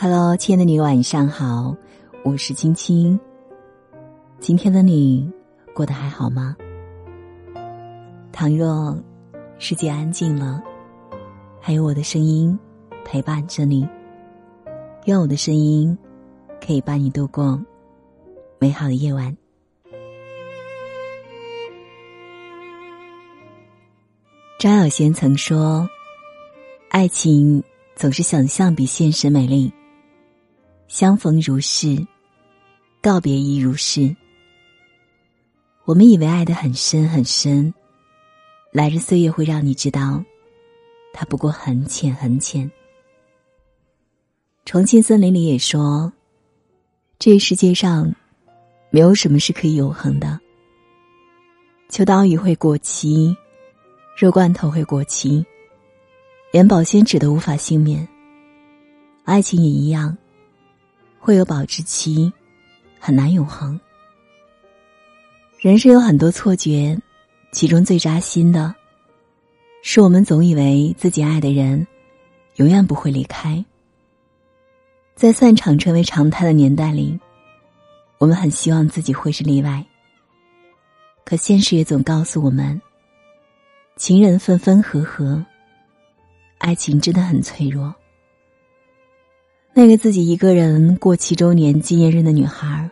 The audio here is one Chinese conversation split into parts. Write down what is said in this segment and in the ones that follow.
Hello，亲爱的你，晚上好，我是青青。今天的你过得还好吗？倘若世界安静了，还有我的声音陪伴着你，愿我的声音可以伴你度过美好的夜晚。张小娴曾说：“爱情总是想象比现实美丽。”相逢如是，告别亦如是。我们以为爱的很深很深，来日岁月会让你知道，它不过很浅很浅。重庆森林里也说，这世界上没有什么是可以永恒的。秋刀鱼会过期，肉罐头会过期，连保鲜纸都无法幸免。爱情也一样。会有保质期，很难永恒。人生有很多错觉，其中最扎心的，是我们总以为自己爱的人，永远不会离开。在散场成为常态的年代里，我们很希望自己会是例外。可现实也总告诉我们，情人分分合合，爱情真的很脆弱。那个自己一个人过七周年纪念日的女孩，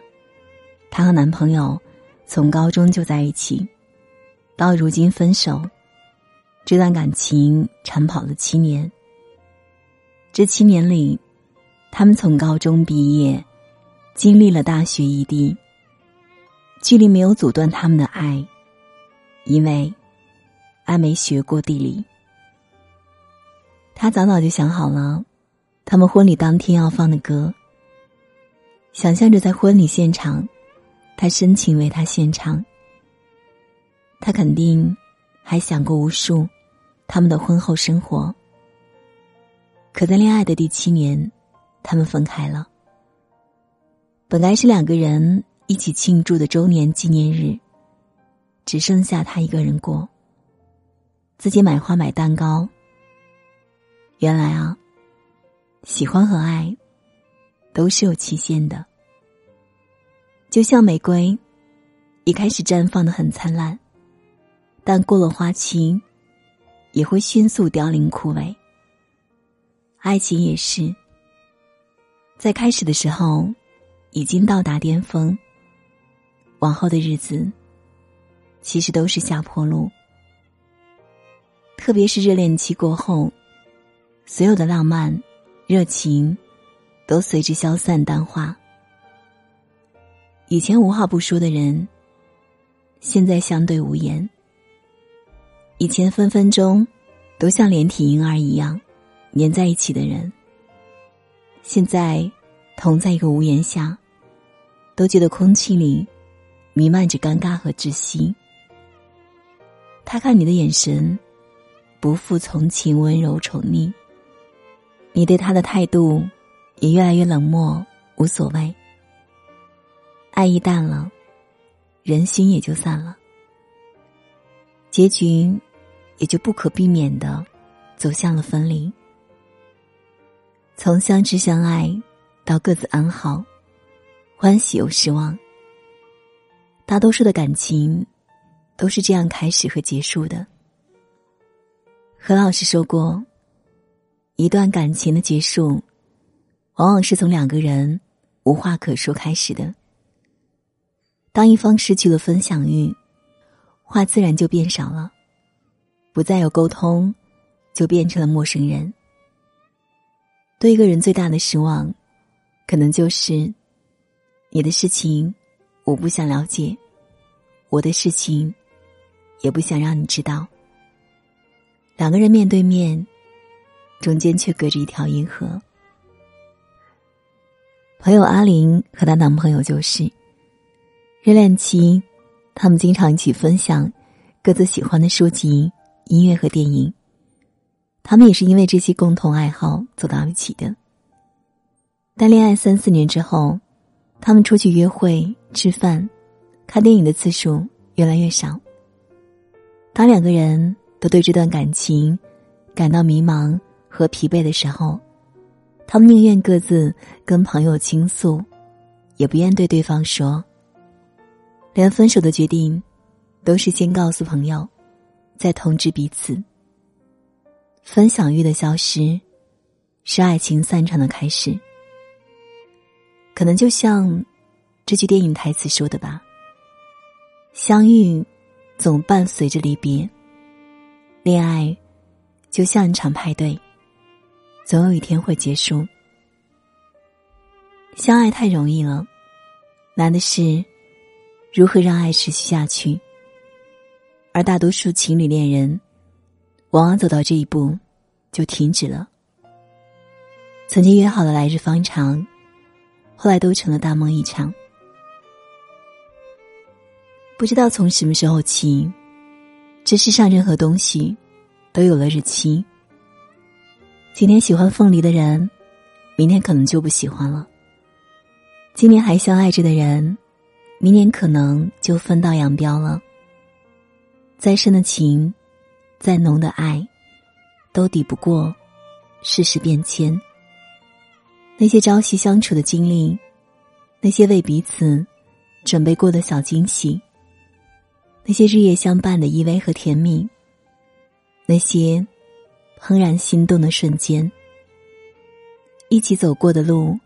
她和男朋友从高中就在一起，到如今分手，这段感情长跑了七年。这七年里，他们从高中毕业，经历了大学异地，距离没有阻断他们的爱，因为爱没学过地理。他早早就想好了。他们婚礼当天要放的歌，想象着在婚礼现场，他深情为他献唱。他肯定还想过无数他们的婚后生活。可在恋爱的第七年，他们分开了。本来是两个人一起庆祝的周年纪念日，只剩下他一个人过，自己买花买蛋糕。原来啊。喜欢和爱，都是有期限的。就像玫瑰，一开始绽放的很灿烂，但过了花期，也会迅速凋零枯萎。爱情也是，在开始的时候，已经到达巅峰，往后的日子，其实都是下坡路。特别是热恋期过后，所有的浪漫。热情，都随之消散淡化。以前无话不说的人，现在相对无言。以前分分钟都像连体婴儿一样粘在一起的人，现在同在一个屋檐下，都觉得空气里弥漫着尴尬和窒息。他看你的眼神，不复从前温柔宠溺。你对他的态度也越来越冷漠，无所谓。爱意淡了，人心也就散了，结局也就不可避免的走向了分离。从相知相爱到各自安好，欢喜又失望。大多数的感情都是这样开始和结束的。何老师说过。一段感情的结束，往往是从两个人无话可说开始的。当一方失去了分享欲，话自然就变少了，不再有沟通，就变成了陌生人。对一个人最大的失望，可能就是你的事情我不想了解，我的事情也不想让你知道。两个人面对面。中间却隔着一条银河。朋友阿玲和她男朋友就是，热恋期，他们经常一起分享各自喜欢的书籍、音乐和电影。他们也是因为这些共同爱好走到一起的。但恋爱三四年之后，他们出去约会、吃饭、看电影的次数越来越少。当两个人都对这段感情感到迷茫。和疲惫的时候，他们宁愿各自跟朋友倾诉，也不愿对对方说。连分手的决定，都是先告诉朋友，再通知彼此。分享欲的消失，是爱情散场的开始。可能就像这句电影台词说的吧：“相遇总伴随着离别，恋爱就像一场派对，总有一天会结束。相爱太容易了，难的是如何让爱持续下去。而大多数情侣恋人。”往往走到这一步，就停止了。曾经约好的来日方长，后来都成了大梦一场。不知道从什么时候起，这世上任何东西都有了日期。今天喜欢凤梨的人，明天可能就不喜欢了。今年还相爱着的人，明年可能就分道扬镳了。再深的情。再浓的爱，都抵不过世事变迁。那些朝夕相处的经历，那些为彼此准备过的小惊喜，那些日夜相伴的依偎和甜蜜，那些怦然心动的瞬间，一起走过的路，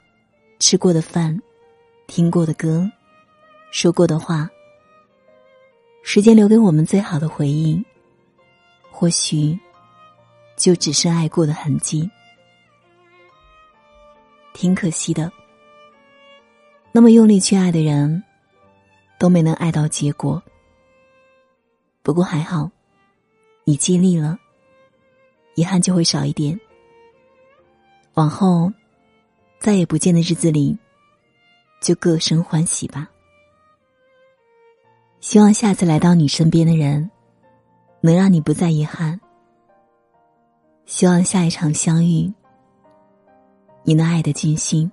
吃过的饭，听过的歌，说过的话，时间留给我们最好的回忆。或许，就只是爱过的痕迹，挺可惜的。那么用力去爱的人，都没能爱到结果。不过还好，你尽力了，遗憾就会少一点。往后，再也不见的日子里，就各生欢喜吧。希望下次来到你身边的人。能让你不再遗憾。希望下一场相遇，你能爱的尽兴。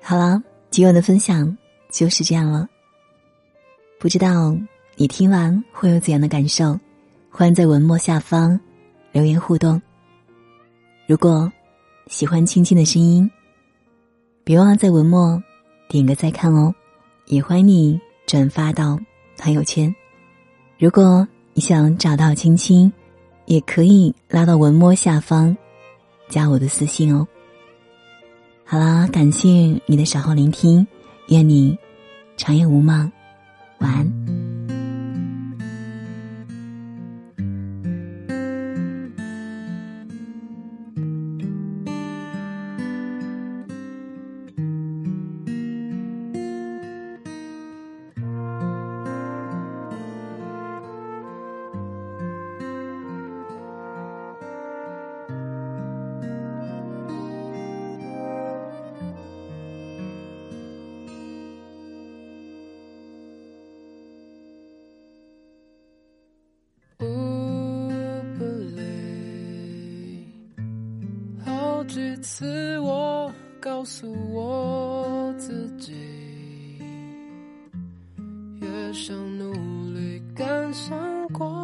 好了，今晚的分享就是这样了。不知道你听完会有怎样的感受？欢迎在文末下方留言互动。如果喜欢青青的声音，别忘了在文末。点个再看哦，也欢迎你转发到朋友圈。如果你想找到青青，也可以拉到文末下方加我的私信哦。好啦，感谢你的守候聆听，愿你长夜无梦，晚安。几次我告诉我自己，越想努力赶上光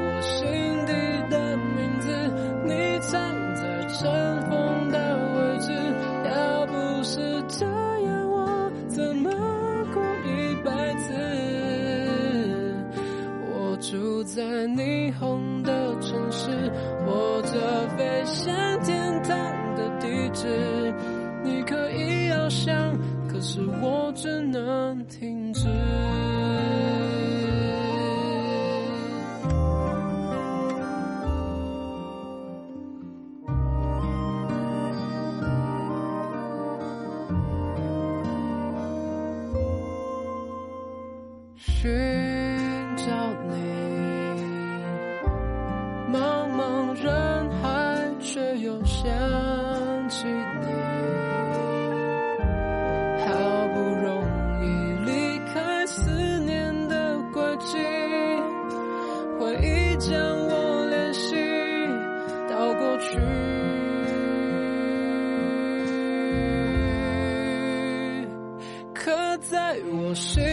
霓虹的城市，或者飞向天堂的地址。你可以翱翔，可是我只能停止。你好不容易离开思念的轨迹，回忆将我联系到过去。刻在我心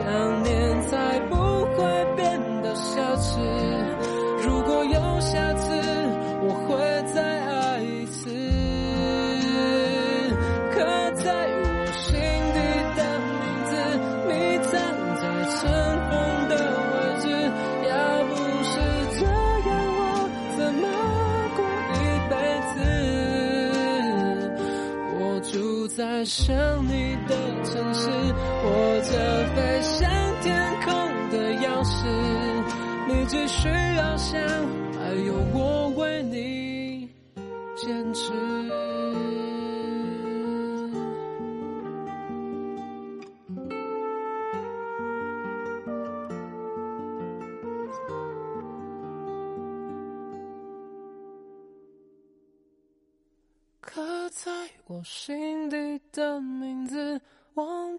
想念才不会变得奢侈。如果有下次，我会再爱一次。刻在我心底的名字，你站在尘封的位置。要不是这样，我怎么过一辈子？我住在想你的城市，握着飞向天空的钥匙。你只需要想，还有我为你坚持。刻在我心底的名字，